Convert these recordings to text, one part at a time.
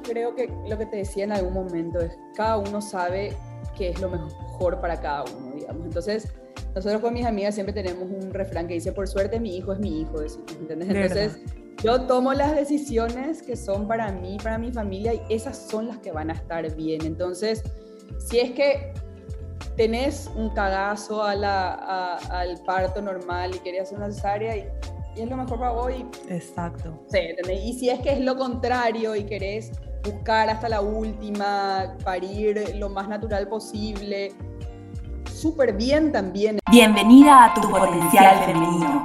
yo creo que lo que te decía en algún momento es cada uno sabe qué es lo mejor para cada uno, digamos. Entonces, nosotros con mis amigas siempre tenemos un refrán que dice, por suerte mi hijo es mi hijo, ¿entendés? Entonces, yo tomo las decisiones que son para mí, para mi familia, y esas son las que van a estar bien. Entonces, si es que tenés un cagazo a la, al parto normal y querías una cesárea y, y, es lo mejor para vos. Exacto. Sí, y si es que es lo contrario y querés buscar hasta la última, parir lo más natural posible, súper bien también. Bienvenida a tu potencial femenino.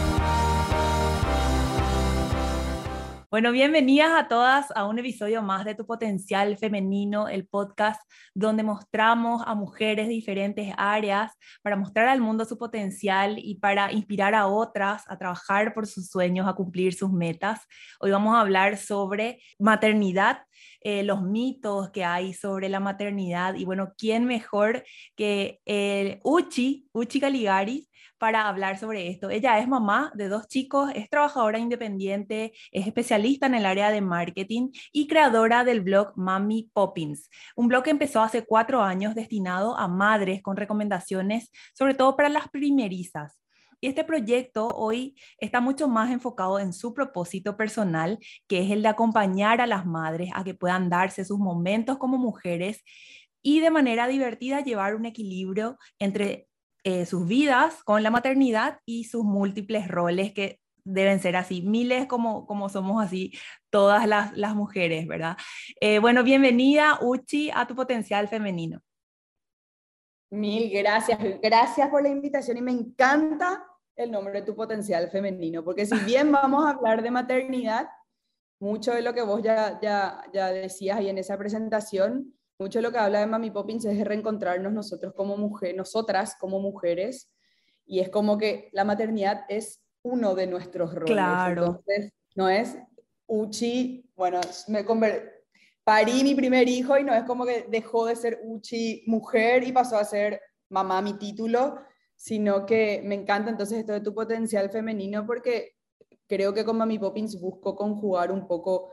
Bueno, bienvenidas a todas a un episodio más de Tu Potencial Femenino, el podcast donde mostramos a mujeres de diferentes áreas para mostrar al mundo su potencial y para inspirar a otras a trabajar por sus sueños, a cumplir sus metas. Hoy vamos a hablar sobre maternidad, eh, los mitos que hay sobre la maternidad y bueno, ¿quién mejor que Uchi, Uchi Caligari, para hablar sobre esto. Ella es mamá de dos chicos, es trabajadora independiente, es especialista en el área de marketing y creadora del blog Mami Poppins, un blog que empezó hace cuatro años destinado a madres con recomendaciones, sobre todo para las primerizas. Y este proyecto hoy está mucho más enfocado en su propósito personal, que es el de acompañar a las madres a que puedan darse sus momentos como mujeres y de manera divertida llevar un equilibrio entre eh, sus vidas con la maternidad y sus múltiples roles que deben ser así, miles como, como somos así todas las, las mujeres, ¿verdad? Eh, bueno, bienvenida Uchi a tu potencial femenino. Mil gracias, gracias por la invitación y me encanta el nombre de tu potencial femenino, porque si bien vamos a hablar de maternidad, mucho de lo que vos ya, ya, ya decías ahí en esa presentación mucho de lo que habla de Mami Poppins es de reencontrarnos nosotros como mujeres, nosotras como mujeres, y es como que la maternidad es uno de nuestros roles. Claro. Entonces, no es Uchi, bueno, me parí mi primer hijo y no es como que dejó de ser Uchi mujer y pasó a ser mamá mi título, sino que me encanta entonces esto de tu potencial femenino porque creo que con Mami Poppins busco conjugar un poco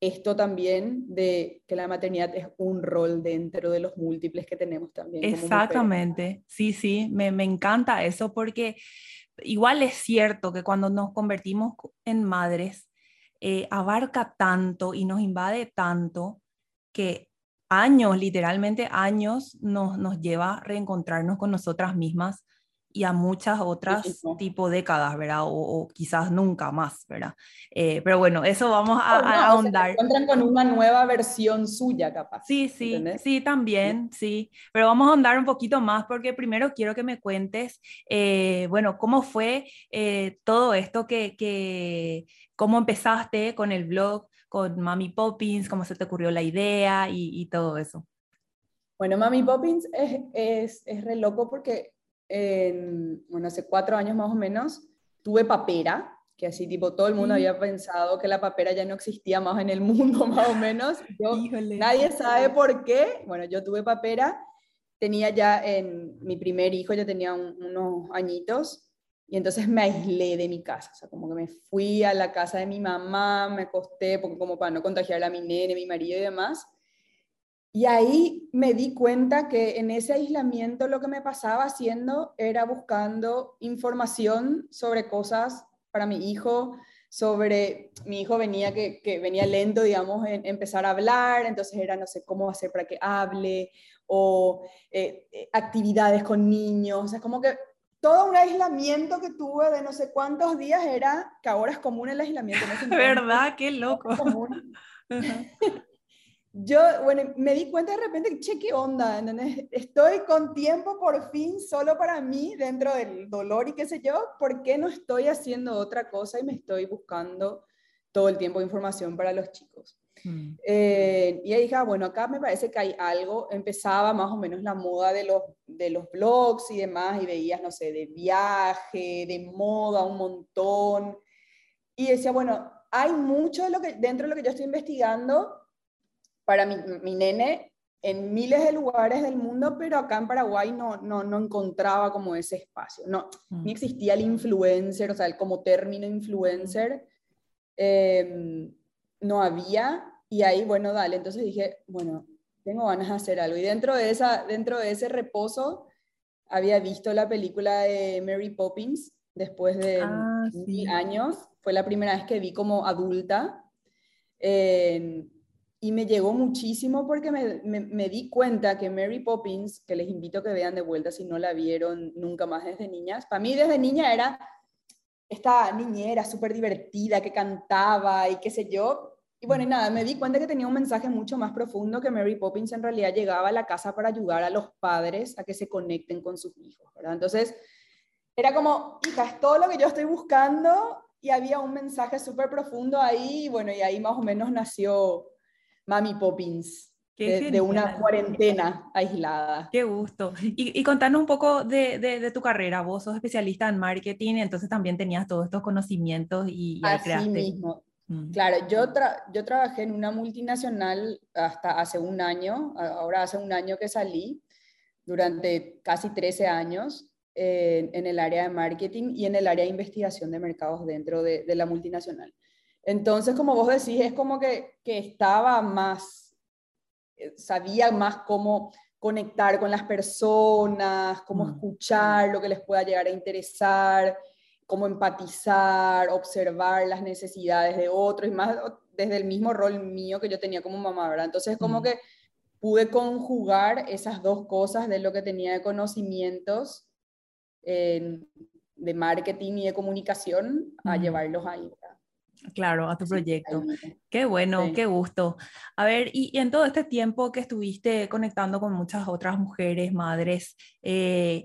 esto también de que la maternidad es un rol dentro de los múltiples que tenemos también. Exactamente, sí, sí, me, me, encanta eso porque igual es cierto que cuando nos convertimos en madres, eh, abarca tanto y nos invade tanto que años, literalmente años, nos, nos lleva a reencontrarnos con nosotras mismas y a muchas otras tipo décadas, ¿verdad? O, quizás nunca más, ¿verdad? Eh, pero bueno, eso vamos a, a ahondar. se encuentran con una nueva versión suya, capaz. Sí, sí, sí, también, sí. Pero vamos a ahondar un poquito más porque primero quiero que me cuentes, eh, bueno, cómo fue eh, todo esto que, que, cómo empezaste con el blog, con Mami Poppins, cómo se te ocurrió la idea y, y todo eso. Bueno, Mami Poppins es, es, es re loco porque bueno, hace cuatro años más o menos, tuve papera, que así tipo todo el mundo había pensado que la papera ya no existía más en el mundo, más o menos. nadie sabe por qué. Bueno, yo tuve papera, tenía ya en mi primer hijo, ya tenía unos añitos, y entonces me aislé de mi casa, o sea, como que me fui a la casa de mi mamá, me acosté, porque como para no contagiar a mi nene, mi marido y demás, y ahí me di cuenta que en ese aislamiento lo que me pasaba haciendo era buscando información sobre cosas para mi hijo, sobre mi hijo venía que, venía lento, digamos, en empezar a hablar, entonces era no sé cómo hacer para que hable o eh, eh, actividades con niños, o sea, como que todo un aislamiento que tuve de no sé cuántos días era que ahora es común el aislamiento. ¿Verdad? Qué loco. yo, bueno, me di cuenta de repente, che, ¿qué onda? Estoy con tiempo por fin solo para mí dentro del dolor y qué sé yo, ¿por qué no estoy haciendo otra cosa y me estoy buscando todo el tiempo información para los chicos? Mm. Eh, y ahí dije, ah, bueno, acá me parece que hay algo, empezaba más o menos la moda de los, de los blogs y demás, y veías, no sé, de viaje, de moda, un montón. Y decía, bueno, hay mucho de lo que, dentro de lo que yo estoy investigando para mi, mi nene en miles de lugares del mundo, pero acá en Paraguay no, no, no encontraba como ese espacio. No, mm. ni existía el influencer, o sea, el como término influencer, em, no había. Y ahí, bueno, dale, entonces dije, bueno, tengo ganas de hacer algo. Y dentro de, esa, dentro de ese reposo, había visto la película de Mary Poppins después de ah, años. Fue la primera vez que vi como adulta. Eh, y me llegó muchísimo porque me, me, di cuenta que Mary Poppins, que les invito a que vean de vuelta si no la vieron nunca más desde niñas, para mí desde niña era esta niñera súper divertida que cantaba y qué sé yo. Y bueno, y nada, me di cuenta que tenía un mensaje mucho más profundo que Mary Poppins en realidad llegaba a la casa para ayudar a los padres a que se conecten con sus hijos, ¿verdad? Entonces, era como, hija, es todo lo que yo estoy buscando y había un mensaje súper profundo ahí, y bueno, y ahí más o menos nació Mami Poppins. De, una cuarentena aislada. Qué gusto. Y, y contanos un poco de, de, tu carrera. Vos sos especialista en marketing, entonces también tenías todos estos conocimientos y, y Así mismo. Mm. Claro, yo, yo trabajé en una multinacional hasta hace un año, ahora hace un año que salí, durante casi 13 años en, en el área de marketing y en el área de investigación de mercados dentro de, de la multinacional. Entonces, como vos decís, es como que, que estaba más, eh, sabía más cómo conectar con las personas, cómo mm. escuchar lo que les pueda llegar a interesar, cómo empatizar, observar las necesidades de otros, y más desde el mismo rol mío que yo tenía como mamá, ¿verdad? Entonces, como mm. que pude conjugar esas dos cosas de lo que tenía de conocimientos de marketing y de comunicación a llevarlos ahí. Claro, a tu proyecto. Qué bueno, qué gusto. A ver, y, en todo este tiempo que estuviste conectando con muchas otras mujeres, madres, eh,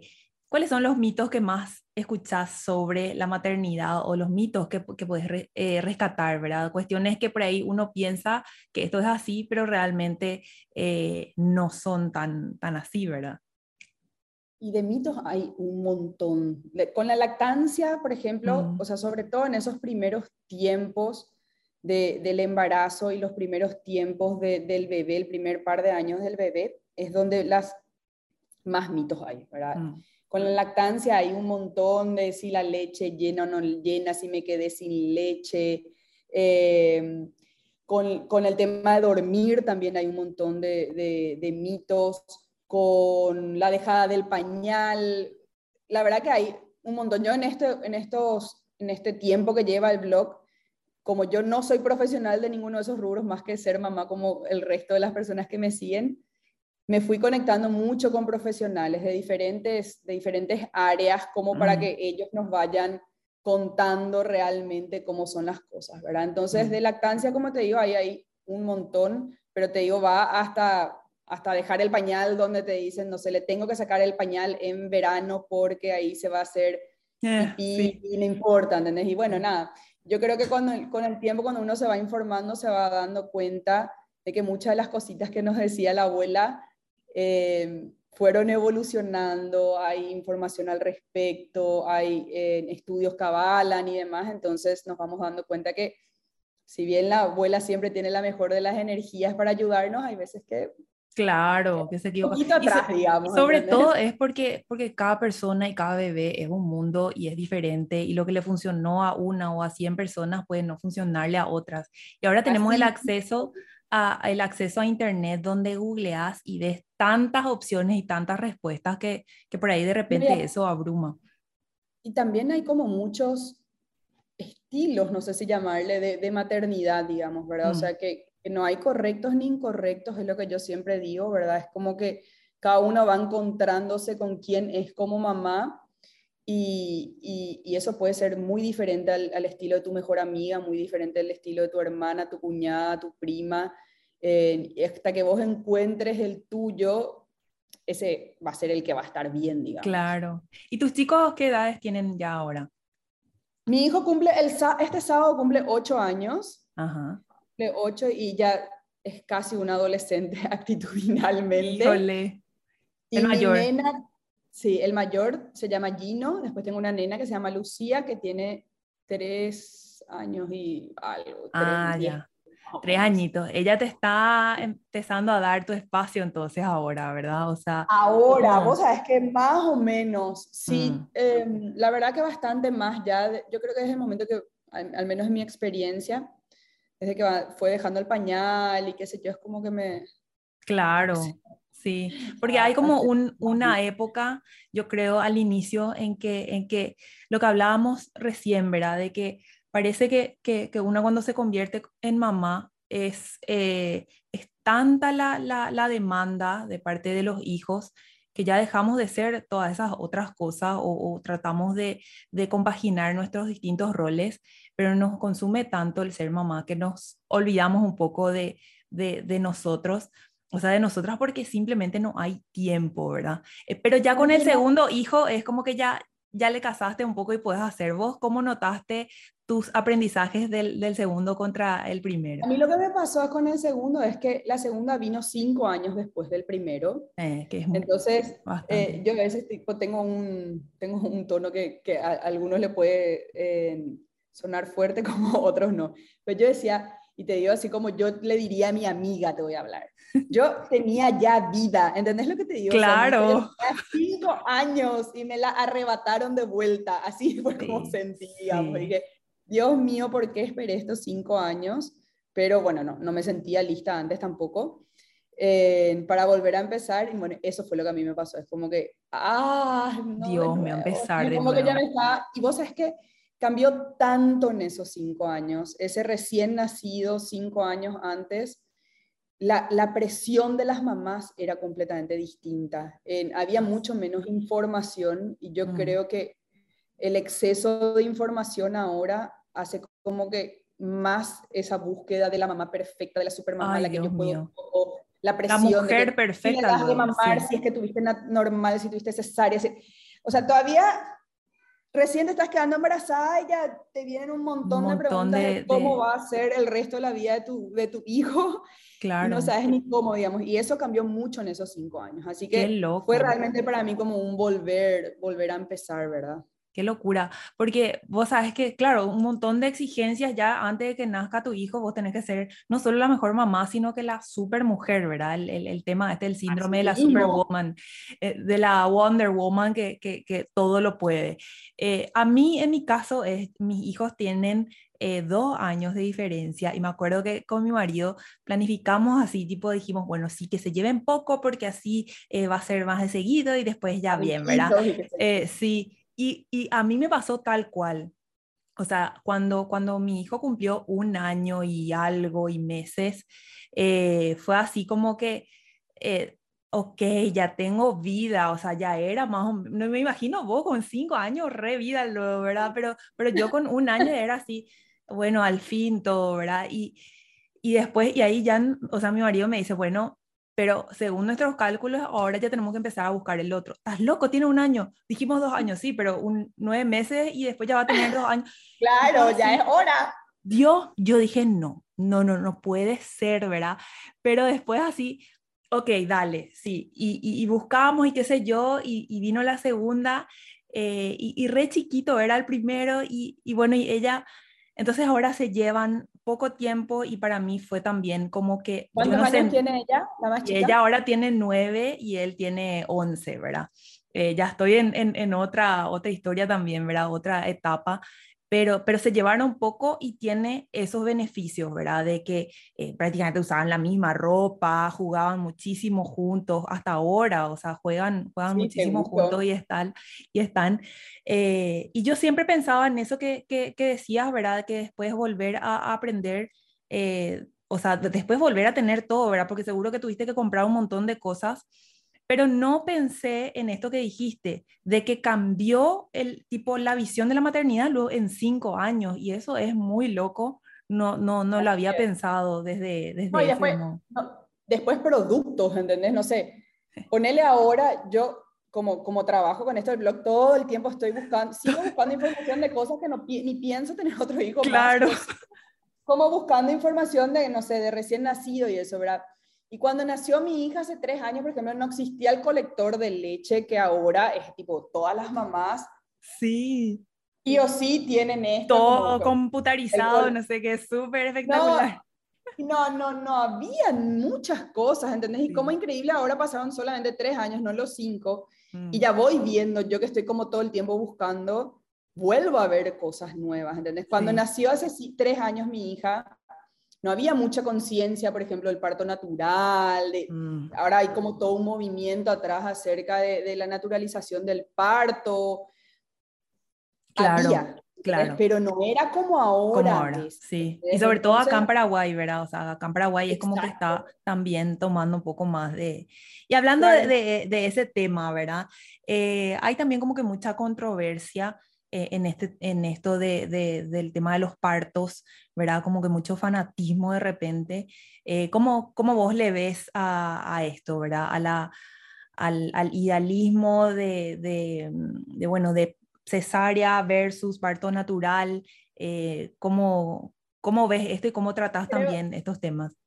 ¿cuáles son los mitos que más escuchás sobre la maternidad o los mitos que, que puedes eh, rescatar, verdad? Cuestiones que por ahí uno piensa que esto es así, pero realmente eh, no son tan, tan así, ¿verdad? Y de mitos hay un montón. Con la lactancia, por ejemplo, o sea, sobre todo en esos primeros tiempos del embarazo y los primeros tiempos del bebé, el primer par de años del bebé, es donde las más mitos hay, ¿verdad? Mm. Con la lactancia hay un montón de si la leche llena o no llena, si me quedé sin leche. Em, con, con, el tema de dormir también hay un montón de, de mitos con la dejada del pañal. La verdad que hay un montón. Yo en este, en estos, en este tiempo que lleva el blog, como yo no soy profesional de ninguno de esos rubros más que ser mamá como el resto de las personas que me siguen, me fui conectando mucho con profesionales de diferentes, de diferentes áreas como para mm. que ellos nos vayan contando realmente cómo son las cosas, ¿verdad? Entonces, mm. de lactancia, como te digo, ahí hay un montón, pero te digo, va hasta hasta dejar el pañal donde te dicen, no sé, le tengo que sacar el pañal en verano porque ahí se va a hacer eh, y no importa, ¿entendés? Y bueno, nada, yo creo que cuando, con el tiempo, cuando uno se va informando, se va dando cuenta de que muchas de las cositas que nos decía la abuela eh, fueron evolucionando, hay información al respecto, hay eh, estudios que avalan y demás, entonces nos vamos dando cuenta que si bien la abuela siempre tiene la mejor de las energías para ayudarnos, hay veces que Claro, que se equivoca. atrás, digamos. Sobre todo es porque, porque cada persona y cada bebé es un mundo y es diferente y lo que le funcionó a una o a 100 personas puede no funcionarle a otras. Y ahora tenemos el acceso a, el acceso a internet donde googleas y ves tantas opciones y tantas respuestas que, que por ahí de repente eso abruma. Y también hay como muchos estilos, no sé si llamarle, de, de maternidad, digamos, ¿verdad? O mm. sea, que, que no hay correctos ni incorrectos, es lo que yo siempre digo, ¿verdad? Es como que cada uno va encontrándose con quién es como mamá y, y, eso puede ser muy diferente al, estilo de tu mejor amiga, muy diferente al estilo de tu hermana, tu cuñada, tu prima. Eh, hasta que vos encuentres el tuyo, ese va a ser el que va a estar bien, digamos. Claro. ¿Y tus chicos qué edades tienen ya ahora? Mi hijo cumple, el, este sábado cumple ocho años. Ajá 8 y ya es casi un adolescente actitudinalmente. Híjole. Y El mi mayor. nena, sí, el mayor se llama Gino, después tengo una nena que se llama Lucía, que tiene tres años y algo. Ah, tres, ya. Tres añitos. Ella te está empezando a dar tu espacio entonces ahora, ¿verdad? O sea, Ahora, Mm. vos sabes que más o menos, sí, Mm. em, la verdad que bastante más ya, yo creo que desde el momento que, al, al menos en mi experiencia, desde que fue dejando el pañal y qué sé yo, es como que me... claro. Sí. Porque hay como un, una época, yo creo, al inicio en que, en que lo que hablábamos recién, ¿verdad? De que parece que, que, que una cuando se convierte en mamá es, eh, es tanta la, la, la demanda de parte de los hijos que ya dejamos de ser todas esas otras cosas o, o tratamos de, de compaginar nuestros distintos roles, pero nos consume tanto el ser mamá que nos olvidamos un poco de, de, de nosotros o sea, de nosotras porque simplemente no hay tiempo, ¿verdad? Eh, pero ya con el segundo hijo es como que ya, ya le casaste un poco y puedes hacer. ¿Vos cómo notaste tus aprendizajes del, del segundo contra el primero? A mí lo que me pasó con el segundo es que la segunda vino cinco años después del primero, Eh, que es muy- entonces eh, yo a veces tipo, tengo, un, tengo un tono que, que a, a algunos le puede eh, sonar fuerte como otros no, pero yo decía, y te digo así como yo le diría a mi amiga, te voy a hablar. Yo tenía ya vida, ¿entendés lo que te digo? O sea, Claro. historia tenía cinco años y me la arrebataron de vuelta, así fue como Sí, sentía. sí. Dije, Dios mío, ¿por qué esperé estos cinco años? Pero bueno, no, no me sentía lista antes tampoco. eh, para volver a empezar, y bueno, eso fue lo que a mí me pasó. Es como que, ah, no, de Dios mío, empezar de como que ya me estaba, y vos sabes que cambió tanto en esos cinco años, ese recién nacido cinco años antes, la, la presión de las mamás era completamente distinta. Había mucho menos información y yo Mm. creo que el exceso de información ahora hace como que más esa búsqueda de la mamá perfecta, de la supermamá, Ay, la que Dios yo puedo, mío. o la La presión de que mujer si perfecta. das de mamar, sí. si es que tuviste normal, si tuviste cesárea. si- O sea, todavía recién te estás quedando embarazada y ya te vienen un montón, de montón preguntas de, de- cómo de- va a ser el resto de la vida de tu, de tu hijo y Claro. no sabes ni cómo, digamos. Y eso cambió mucho en esos cinco años. Así que fue realmente para mí como un volver, volver a empezar, ¿verdad? Qué locura, porque vos sabes que, claro, un montón de exigencias ya antes de que nazca tu hijo, vos tenés que ser no solo la mejor mamá, sino que la super mujer, ¿verdad? El, el, el tema este, el síndrome de la mismo. superwoman, eh, de la Wonder Woman que, que, que todo lo puede. Eh, a mí, en mi caso, es, mis hijos tienen eh, dos años de diferencia y me acuerdo que con mi marido planificamos así, tipo dijimos, bueno, sí, que se lleven poco porque así eh, va a ser más de seguido y después ya bien, ¿verdad? Eh, sí, y, y a mí me pasó tal cual. O sea, cuando, cuando mi hijo cumplió un año y algo y meses, eh, fue así como que, eh, ok, ya tengo vida, o sea, ya era más o no me imagino vos con cinco años, re vida, luego, ¿verdad? Pero, pero yo con un año era así, bueno, al fin todo, ¿verdad? Y, y después, y ahí ya, o sea, mi marido me dice, bueno, pero según nuestros cálculos, ahora ya tenemos que empezar a buscar el otro. ¿Estás loco? Tiene un año. Dijimos dos años, sí, pero un, nueve meses y después ya va a tener dos años. Claro, ya es hora. Dios, yo dije, no, no, no, no puede ser, ¿verdad? Pero después así, ok, dale, sí. Y, y, y buscamos y qué sé yo, y, y vino la segunda, eh, y, re chiquito era el primero, y bueno, y ella, entonces ahora se llevan poco tiempo y para mí fue también como que... ¿Cuántos no sé- años tiene ella, la más chica? ella ahora tiene nueve y él tiene once, ¿verdad? Eh, ya estoy en, en, en otra, otra historia también, ¿verdad? Otra etapa, pero, pero se llevaron poco y tiene esos beneficios, ¿verdad? De que eh, prácticamente usaban la misma ropa, jugaban muchísimo juntos, hasta ahora, o sea, juegan, juegan Sí, muchísimo juntos y están, y están. eh, y yo siempre pensaba en eso que, que, que decías, ¿verdad? Que después volver a, a aprender eh, o sea, de- después volver a tener todo, ¿verdad? Porque seguro que tuviste que comprar un montón de cosas, pero no pensé en esto que dijiste, de que cambió el tipo, la visión de la maternidad luego en cinco años, y eso es muy loco, no, no, no lo había pensado desde, desde No, ese después, no, después productos, ¿entendés? No sé, ponele ahora, yo como, como trabajo con esto del blog, todo el tiempo estoy buscando, sigo buscando información de cosas que no, pi- ni pienso tener otro hijo más. Claro. Pues, como buscando información de, no sé, de recién nacido y eso, ¿verdad? Y cuando nació mi hija hace tres años, por ejemplo, no existía el colector de leche que ahora es tipo todas las mamás. Sí. Y o sí tienen esto. Todo computarizado, no sé qué, súper espectacular. No, no, no, había muchas cosas, ¿entendés? Y como increíble, ahora pasaron solamente tres años, no los cinco, y mm. ya voy viendo, yo que estoy como todo el tiempo buscando, vuelvo a ver cosas nuevas, ¿entendés? Cuando nació hace tres años mi hija, no había mucha conciencia, por ejemplo, del parto natural, de, mm. ahora hay como todo un movimiento atrás acerca de, la naturalización del parto. Claro. Claro. Pero no era como ahora. ahora, sí. Y sobre todo acá en Paraguay, ¿verdad? O sea, acá en Paraguay es como que está también tomando un poco más de... Y hablando de, de, ese tema, ¿verdad? Eh, hay también como que mucha controversia eh, en, este, en esto de, del tema de los partos, ¿verdad? Como que mucho fanatismo de repente. Eh, ¿cómo, ¿cómo, vos le ves a, a esto, ¿verdad? A la, al, al idealismo de, de, bueno, de cesárea versus parto natural, eh, ¿cómo, ¿cómo, ves esto y cómo tratas también estos temas?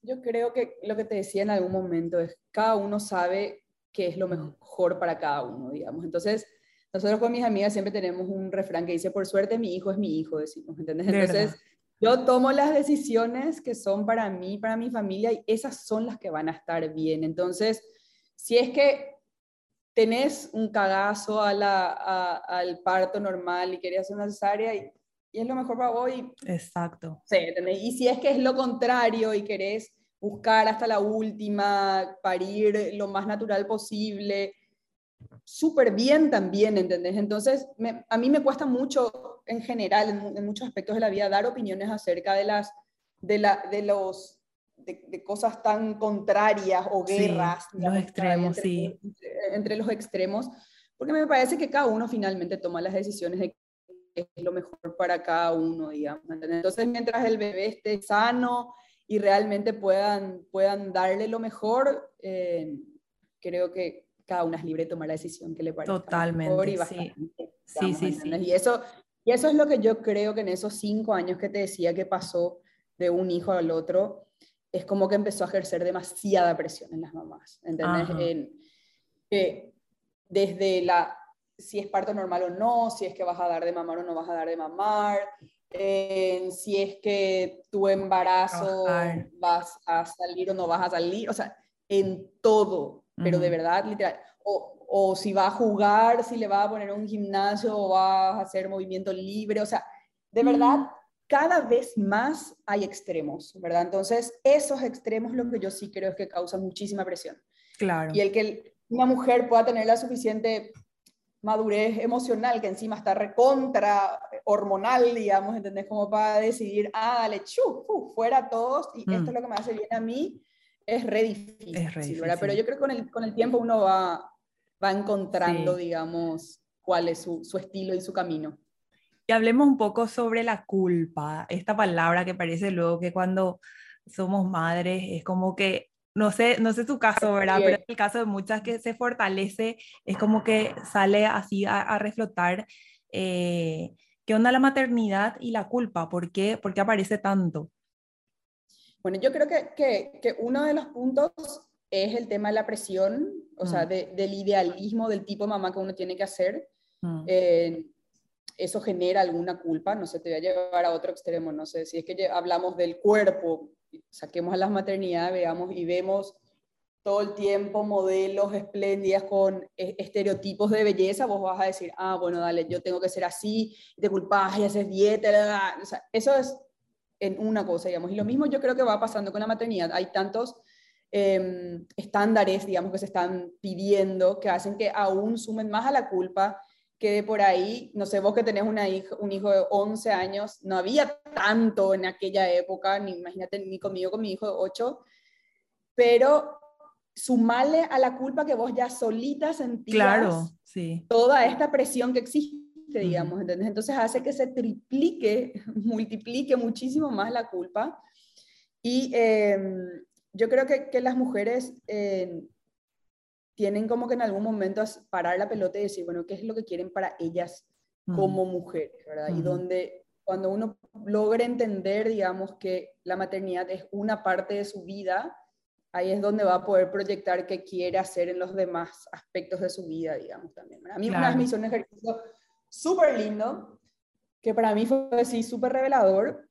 Yo creo que lo que te decía en algún momento es, cada uno sabe qué es lo mejor para cada uno, digamos. Entonces, nosotros con mis amigas siempre tenemos un refrán que dice, por suerte mi hijo es mi hijo, decimos, ¿entendés? Entonces, yo tomo las decisiones que son para mí, para mi familia, y esas son las que van a estar bien. Entonces, si es que tenés un cagazo a la, al parto normal y querías una cesárea y, y, es lo mejor para vos. Exacto. Sí, y si es que es lo contrario y querés buscar hasta la última, parir lo más natural posible, súper bien también, ¿entendés? Entonces, a mí me cuesta mucho en general, en, en, muchos aspectos de la vida, dar opiniones acerca de las, de la, de los de, cosas tan contrarias o guerras. los extremos, entre, sí. Entre, los extremos, porque me parece que cada uno finalmente toma las decisiones de qué es lo mejor para cada uno, digamos. Entonces, mientras el bebé esté sano y realmente puedan, puedan darle lo mejor, eh, creo que cada uno es libre de tomar la decisión que le parezca Totalmente, mejor y sí. sí, sí, sí. Y eso, y eso es lo que yo creo que en esos cinco años que te decía que pasó de un hijo al otro, es como que empezó a ejercer demasiada presión en las mamás, ¿entendés? En, desde la, si es parto normal o no, si es que vas a dar de mamar o no vas a dar de mamar, en si es que tu embarazo vas a salir o no vas a salir, o sea, en todo, pero de verdad, literal. O, o si va a jugar, si le va a poner un gimnasio o va a hacer movimiento libre, o sea, de verdad, cada vez más hay extremos, ¿verdad? Entonces, esos extremos lo que yo sí creo es que causan muchísima presión. Claro. Y el que una mujer pueda tener la suficiente madurez emocional, que encima está recontra hormonal, digamos, ¿entendés? Como para decidir, ah, dale, chu, fuera todos, y esto es mm. lo que me hace bien a mí, es re difícil, es re difícil. Pero yo creo que con el, con el tiempo uno va, va encontrando, digamos, cuál es su, su estilo y su camino. Y hablemos un poco sobre la culpa, esta palabra que parece luego que cuando somos madres es como que, no sé, no sé tu caso, ¿verdad? Pero en el caso de muchas que se fortalece, es como que sale así a, reflotar. Eh, ¿Qué onda la maternidad y la culpa? ¿Por qué, ¿Por qué aparece tanto? Bueno, yo creo que, que, que, uno de los puntos es el tema de la presión, o sea, mm. del idealismo del tipo de mamá que uno tiene que hacer. Mm. Eh, eso genera alguna culpa, no sé, te voy a llevar a otro extremo, no sé, si es que hablamos del cuerpo, saquemos a las maternidades, veamos y vemos todo el tiempo modelos espléndidas con e, estereotipos de belleza, vos vas a decir, ah, bueno, dale, yo tengo que ser así, te culpas y haces dieta, o sea, eso es en una cosa, digamos, y lo mismo yo creo que va pasando con la maternidad, hay tantos em, estándares, digamos, que se están pidiendo que hacen que aún sumen más a la culpa que por ahí, no sé, vos que tenés una un hijo de 11 años, no había tanto en aquella época, ni imagínate, ni conmigo, con mi hijo de 8, pero sumarle a la culpa que vos ya solita sentías claro, sí. toda esta presión que existe, digamos, Entonces hace que se triplique, multiplique muchísimo más la culpa. Y em, yo creo que, que las mujeres eh, tienen como que en algún momento parar la pelota y decir, bueno, ¿qué es lo que quieren para ellas como mujeres, verdad? Y donde cuando uno logra entender, digamos, que la maternidad es una parte de su vida, ahí es donde va a poder proyectar qué quiere hacer en los demás aspectos de su vida, digamos, también. A mí una vez me hizo un ejercicio súper lindo, que para mí fue así súper revelador.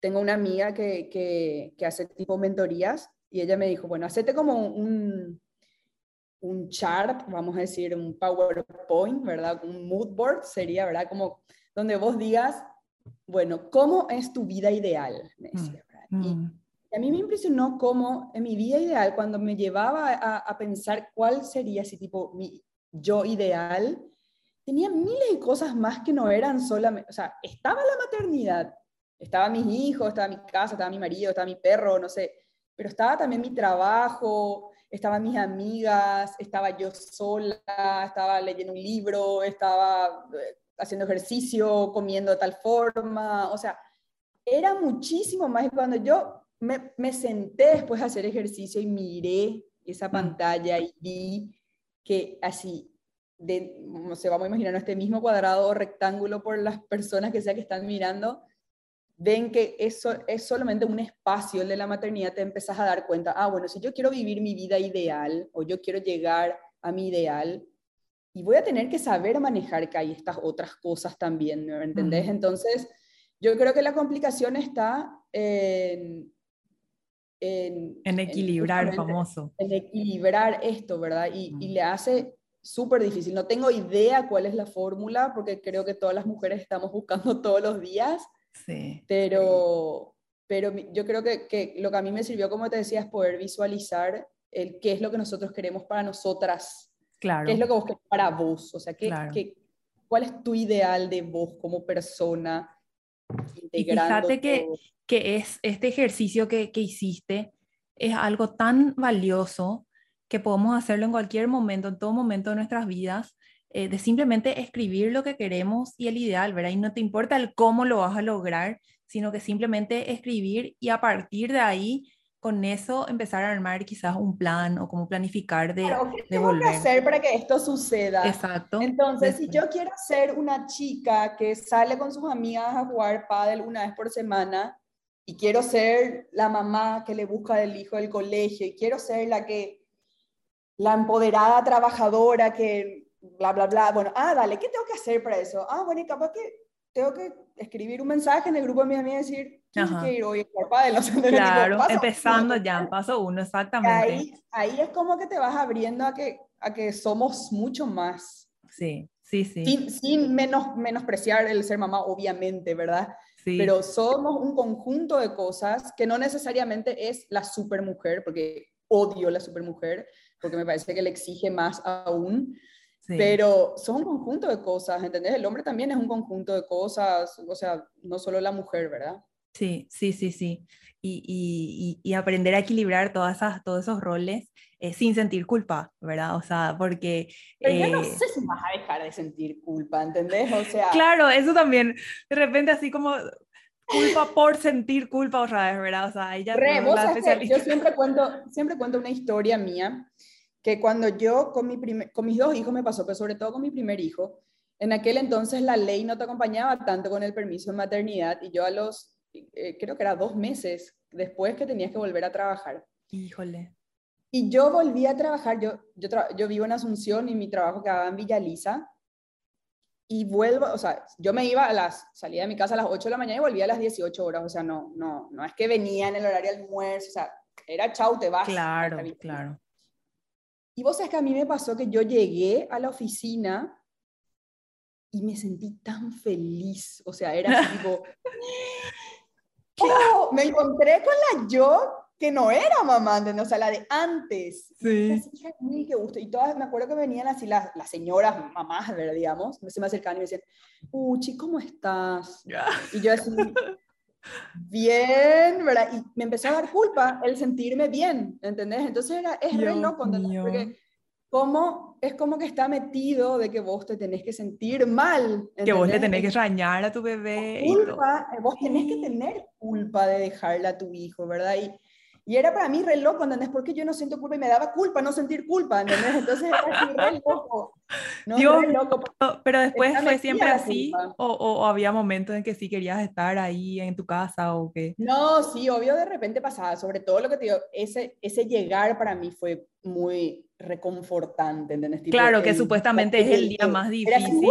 Tengo una amiga que, que, que, hace tipo mentorías y ella me dijo, bueno, hacete como un, un chart, vamos a decir, un PowerPoint, ¿verdad? Un mood board sería, ¿verdad? Como donde vos digas, bueno, ¿cómo es tu vida ideal? Me mm, decía, Y, mm. a mí me impresionó cómo en mi vida ideal, cuando me llevaba a, a pensar cuál sería ese tipo, mi yo ideal, tenía miles de cosas más que no eran solamente, o sea, estaba la maternidad, estaba mis hijos, estaba mi casa, estaba mi marido, estaba mi perro, no sé, pero estaba también mi trabajo, estaban mis amigas, estaba yo sola, estaba leyendo un libro, estaba eh, haciendo ejercicio, comiendo de tal forma, o sea, era muchísimo más. Cuando yo me, me senté después a hacer ejercicio y miré esa mm. pantalla y vi que así de, no sé, vamos a imaginar este mismo cuadrado o rectángulo por las personas que sea que están mirando, ven que eso es solamente un espacio, el de la maternidad, te empezás a dar cuenta, ah, bueno, si yo quiero vivir mi vida ideal o yo quiero llegar a mi ideal, y voy a tener que saber manejar que hay estas otras cosas también, ¿me entendés? Entonces, yo creo que la complicación está en... En, en equilibrar, famoso. En equilibrar esto, ¿verdad? Y, y le hace súper difícil. No tengo idea cuál es la fórmula, porque creo que todas las mujeres estamos buscando todos los días. Sí. Pero, pero yo creo que, que, lo que a mí me sirvió, como te decía, es poder visualizar el qué es lo que nosotros queremos para nosotras. Claro. ¿Qué es lo que vos querés para vos? O sea, ¿qué, qué, ¿cuál es tu ideal de vos como persona? Y fíjate que, que es este ejercicio que, que hiciste es algo tan valioso que podemos hacerlo en cualquier momento, en todo momento de nuestras vidas, eh, de simplemente escribir lo que queremos y el ideal, ¿verdad? Y no te importa el cómo lo vas a lograr, sino que simplemente escribir y a partir de ahí, con eso, empezar a armar quizás un plan o cómo planificar de, claro, ¿qué tengo que hacer para que esto suceda? Exacto. Entonces, si yo quiero ser una chica que sale con sus amigas a jugar pádel una vez por semana, y quiero ser la mamá que le busca el hijo del colegio, y quiero ser la que la empoderada trabajadora que bla, bla, bla. Bueno, ah, dale, ¿qué tengo que hacer para eso? Ah, bueno, y capaz que tengo que escribir un mensaje en el grupo de mis amigas y decir, quiero que ir hoy a los Claro, empezando ya, paso uno, exactamente. Ahí, ahí es como que te vas abriendo a que, a que somos mucho más. Sí, sí, sí. Sin, sin menos, menospreciar el ser mamá, obviamente, ¿verdad? Sí. Pero somos un conjunto de cosas que no necesariamente es la supermujer, porque odio la supermujer, porque me parece que le exige más aún. Pero son un conjunto de cosas, ¿entendés? El hombre también es un conjunto de cosas, o sea, no solo la mujer, ¿verdad? Sí, sí, sí, sí. Y, y, y aprender a equilibrar todas esas, todos esos roles eh, sin sentir culpa, ¿verdad? O sea, porque... Pero yo no eh, sé si vas a dejar de sentir culpa, ¿entendés? O sea... Claro, eso también, de repente así como culpa por sentir culpa otra vez, ¿verdad? O sea, ella Re, vos yo siempre cuento, siempre cuento una historia mía que cuando yo con, mi con mis dos hijos me pasó, pero sobre todo con mi primer hijo, en aquel entonces la ley no te acompañaba tanto con el permiso de maternidad y yo a los, eh, creo que era dos meses después que tenías que volver a trabajar. Híjole. Y yo volví a trabajar, yo, yo, yo vivo en Asunción y mi trabajo quedaba en Villa Lisa y vuelvo, o sea, yo me iba a las, salía de mi casa a las 8 de la mañana y volvía a las 18 horas, o sea, no, no, no es que venía en el horario de almuerzo, o sea, era chau, te vas. Claro, claro. Y vos sabés que a mí me pasó que yo llegué a la oficina y me sentí tan feliz, o sea, era tipo, oh, me encontré con la yo que no era mamá, O sea, la de antes. Sí. Así, qué gusto. Y todas, me acuerdo que venían así las, las señoras, mamás, ¿verdad? digamos, se me acercaban y me decían, Uchi, ¿cómo estás? Y yo así, bien, ¿verdad? Y me empezó a dar culpa el sentirme bien, ¿entendés? Entonces era, es re loco, Porque como, es como que está metido de que vos te tenés que sentir mal. Que vos le tenés que rañar a tu bebé. Culpa, vos tenés que tener culpa de dejarla a tu hijo, ¿verdad? Y, Y era para mí re loco, ¿entendés? Porque yo no siento culpa y me daba culpa no sentir culpa, ¿entendés? Entonces era así re loco. ¿no? re loco. Pero después fue siempre así, o, o, había momentos en que sí querías estar ahí en tu casa o qué. No, sí, obvio de repente pasaba, sobre todo lo que te digo, ese, ese llegar para mí fue muy reconfortante, ¿entendés? claro, que supuestamente es el día más difícil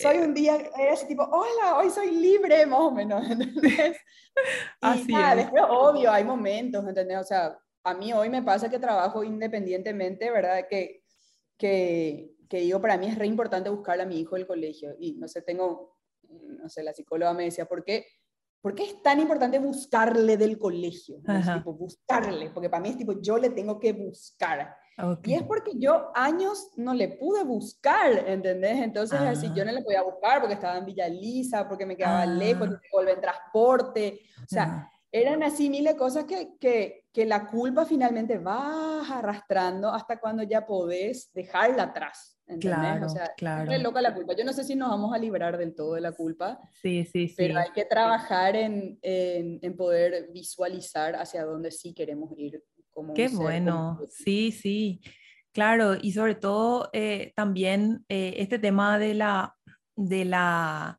soy un día, era ese tipo, hola, hoy soy libre, más o menos, ¿entendés? Así es. después, obvio, hay momentos, ¿entendés? O sea, a mí hoy me pasa que trabajo independientemente, ¿verdad? Que, que, que digo, para mí es re importante buscarle a mi hijo el colegio. Y no sé, tengo, no sé, la psicóloga me decía, ¿por qué? ¿Por qué es tan importante buscarle del colegio? Tipo, buscarle, porque para mí es tipo, yo le tengo que buscar. Y es porque yo años no le pude buscar, ¿entendés? Entonces, así yo no le podía buscar porque estaba en Villa Lisa, porque me quedaba lejos, porque volver en transporte. O sea, eran así miles de cosas que, que, que, la culpa finalmente vas arrastrando hasta cuando ya podés dejarla atrás. ¿entendés? Claro, o sea, claro. es loca la culpa. Yo no sé si nos vamos a librar del todo de la culpa. Sí, sí, sí. Pero hay que trabajar en, en, en poder visualizar hacia dónde sí queremos ir Qué bueno, sí, sí, claro, y sobre todo eh, también eh, este tema de la, de la,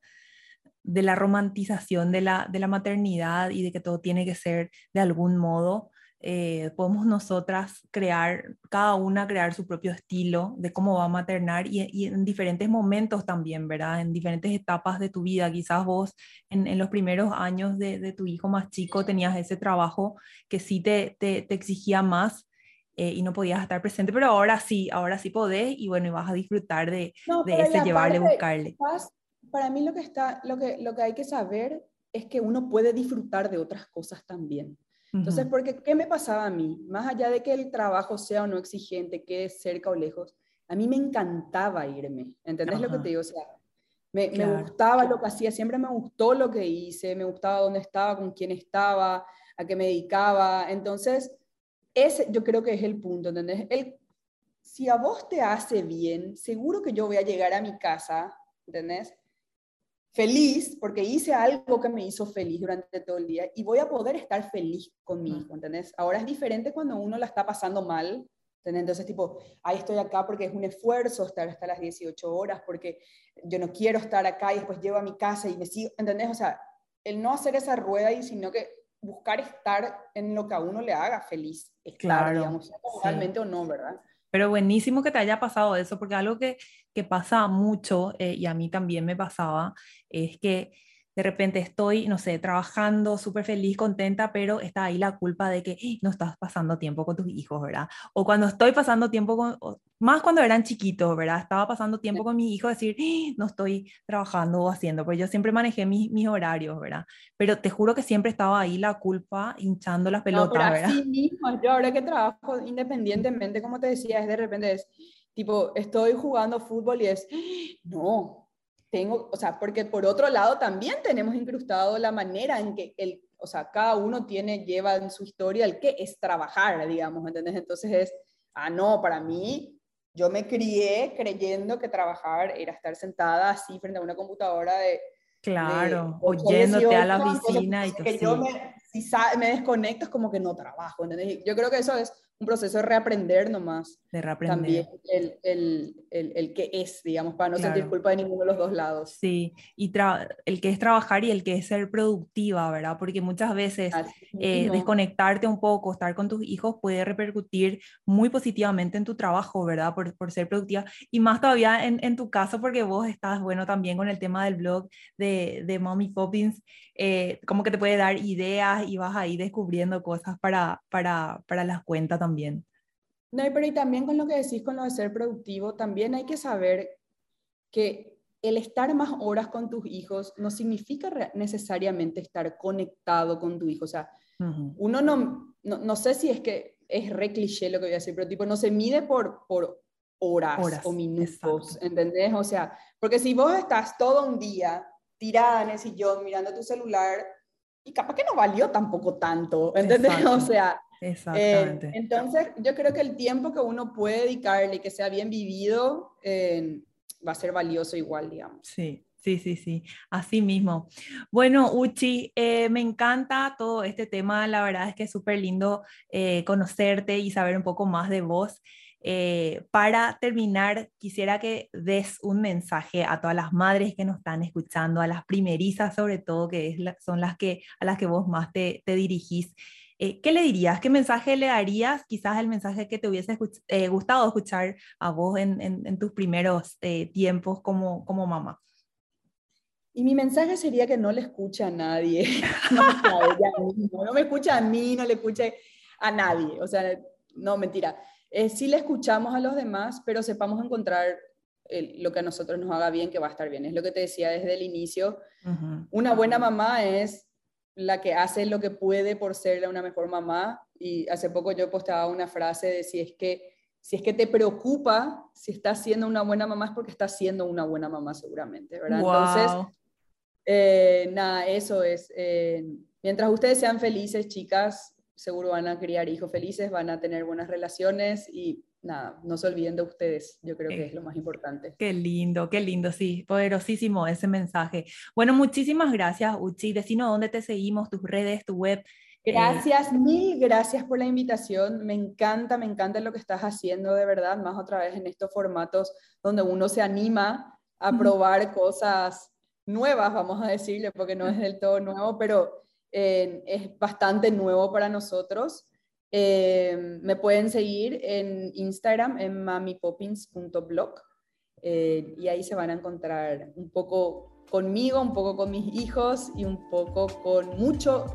de la romantización de la, de la maternidad y de que todo tiene que ser de algún modo eh, podemos nosotras crear, cada una crear su propio estilo de cómo va a maternar y, en diferentes momentos también, ¿verdad? En diferentes etapas de tu vida. Quizás vos en, los primeros años de, tu hijo más chico tenías ese trabajo que sí te, te, exigía más eh, y no podías estar presente, pero ahora sí, ahora sí podés y bueno, y vas a disfrutar de, de ese llevarle, buscarle. Para mí lo que, está, lo, que, lo que hay que saber es que uno puede disfrutar de otras cosas también. Entonces, porque, ¿qué me pasaba a mí? Más allá de que el trabajo sea o no exigente, que es cerca o lejos, a mí me encantaba irme. ¿Entendés lo que te digo? O sea, me, me, gustaba lo que hacía, siempre me gustó lo que hice, me gustaba dónde estaba, con quién estaba, a qué me dedicaba. Entonces, ese yo creo que es el punto, ¿entendés? El, si a vos te hace bien, seguro que yo voy a llegar a mi casa, ¿entendés? Feliz porque hice algo que me hizo feliz durante todo el día y voy a poder estar feliz con mi hijo, ¿entendés? Ahora es diferente cuando uno la está pasando mal, ¿entendés? Entonces, tipo, ahí estoy acá porque es un esfuerzo estar hasta las 18 horas, porque yo no quiero estar acá y después llego a mi casa y me sigo, ¿entendés? O sea, el no hacer esa rueda y sino que buscar estar en lo que a uno le haga feliz, claro, digamos, totalmente o no, ¿verdad? Pero buenísimo que te haya pasado eso, porque algo que, que pasa mucho, eh, y a mí también me pasaba, es que de repente estoy, no sé, trabajando súper feliz, contenta, pero está ahí la culpa de que no estás pasando tiempo con tus hijos, ¿verdad? O cuando estoy pasando tiempo con, más cuando eran chiquitos, ¿verdad? Estaba pasando tiempo con mi hijo, decir, no estoy trabajando o haciendo, porque yo siempre manejé mis, mis horarios, ¿verdad? Pero te juro que siempre estaba ahí la culpa hinchando las pelotas, no, pero Así mismo, yo ahora que trabajo independientemente, como te decía, es de repente es tipo, estoy jugando fútbol y es, no, tengo, o sea, porque por otro lado también tenemos incrustado la manera en que el, o sea, cada uno tiene, lleva en su historia el que es trabajar, digamos, ¿entendés? Entonces es, ah, no, para mí, yo me crié creyendo que trabajar era estar sentada así frente a una computadora de... Claro, oyéndote a la oficina y todo. Que yo me, si me desconecto es como que no trabajo, ¿entendés? Yo creo que eso es un proceso de reaprender nomás. De reaprender. También el, el, el, el que es, digamos, para no sentir culpa de ninguno de los dos lados. Sí, y el que es trabajar y el que es ser productiva, ¿verdad? Porque muchas veces eh, desconectarte un poco, estar con tus hijos puede repercutir muy positivamente en tu trabajo, ¿verdad? Por, por ser productiva. Y más todavía en, en, tu caso, porque vos estás, bueno, también con el tema del blog de, de Mommy Poppins, eh, como que te puede dar ideas y vas ahí descubriendo cosas para, para, para las cuentas también. No, pero y también con lo que decís con lo de ser productivo, también hay que saber que el estar más horas con tus hijos no significa necesariamente estar conectado con tu hijo. O sea, uno no, no, sé si es que es re cliché lo que voy a decir, pero tipo, no se mide por, por horas, o minutos, ¿entendés? O sea, porque si vos estás todo un día tirada en el sillón mirando tu celular, y capaz que no valió tampoco tanto, ¿entendés? O sea, Exactamente. Eh, entonces, yo creo que el tiempo que uno puede dedicarle, que sea bien vivido, eh, va a ser valioso igual, digamos. Sí, Sí, sí, sí, así mismo. Bueno, Uchi, eh, me encanta todo este tema, la verdad es que es súper lindo eh, conocerte y saber un poco más de vos. Eh, para terminar, quisiera que des un mensaje a todas las madres que nos están escuchando, a las primerizas sobre todo, que es son las que, a las que vos más te, te dirigís. ¿Qué le dirías? ¿Qué mensaje le darías? Quizás el mensaje que te hubiese gustado escuchar a vos en, en, tus primeros tiempos como, como mamá. Y mi mensaje sería que no le escuche a nadie, no, me escucha a mí, no le escuche a nadie, o sea, no, mentira. Eh, sí le escuchamos a los demás, pero sepamos encontrar lo que a nosotros nos haga bien, que va a estar bien. Es lo que te decía desde el inicio. Una buena mamá es la que hace lo que puede por ser una mejor mamá. Y hace poco yo posteaba una frase de si es que si es que te preocupa si estás siendo una buena mamá es porque estás siendo una buena mamá seguramente, ¿verdad? Entonces, eh, nada, eso es. Eh, mientras ustedes sean felices, chicas, seguro van a criar hijos felices, van a tener buenas relaciones y nada, no se olviden de ustedes, yo creo que es lo más importante. Qué lindo, qué lindo, sí, poderosísimo ese mensaje. Bueno, muchísimas gracias, Uchi. Decinos dónde te seguimos, tus redes, tu web. Eh, gracias, mil gracias por la invitación. Me encanta, me encanta lo que estás haciendo, de verdad, más otra vez en estos formatos donde uno se anima a probar cosas nuevas, vamos a decirle, porque no es del todo nuevo, pero eh, es bastante nuevo para nosotros. Eh, me pueden seguir en Instagram en mamipoppins.blog eh, y ahí se van a encontrar un poco conmigo, un poco con mis hijos y un poco con mucho,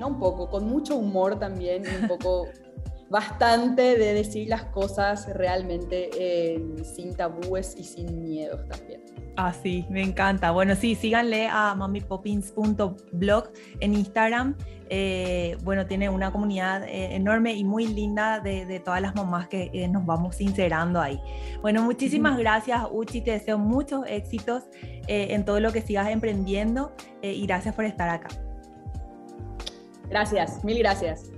no un poco, con mucho humor también un poco bastante de decir las cosas realmente sin tabúes y sin miedos también. Ah, sí, me encanta. Bueno, sí, síganle a mamipoppins.blog en Instagram. Eh, bueno, tiene una comunidad eh, enorme y muy linda de, todas las mamás que eh, nos vamos sincerando ahí. Bueno, muchísimas gracias, Uchi. Te deseo muchos éxitos en todo lo que sigas emprendiendo y gracias por estar acá. Gracias, mil gracias.